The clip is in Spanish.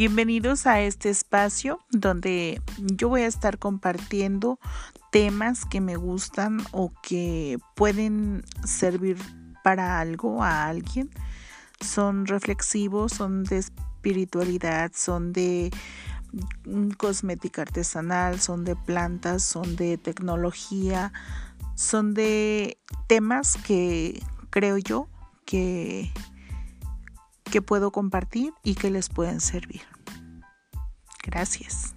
Bienvenidos a este espacio donde yo voy a estar compartiendo temas que me gustan o que pueden servir para algo a alguien. Son reflexivos, son de espiritualidad, son de cosmética artesanal, son de plantas, son de tecnología, son de temas que creo yo que que puedo compartir y que les pueden servir. Gracias.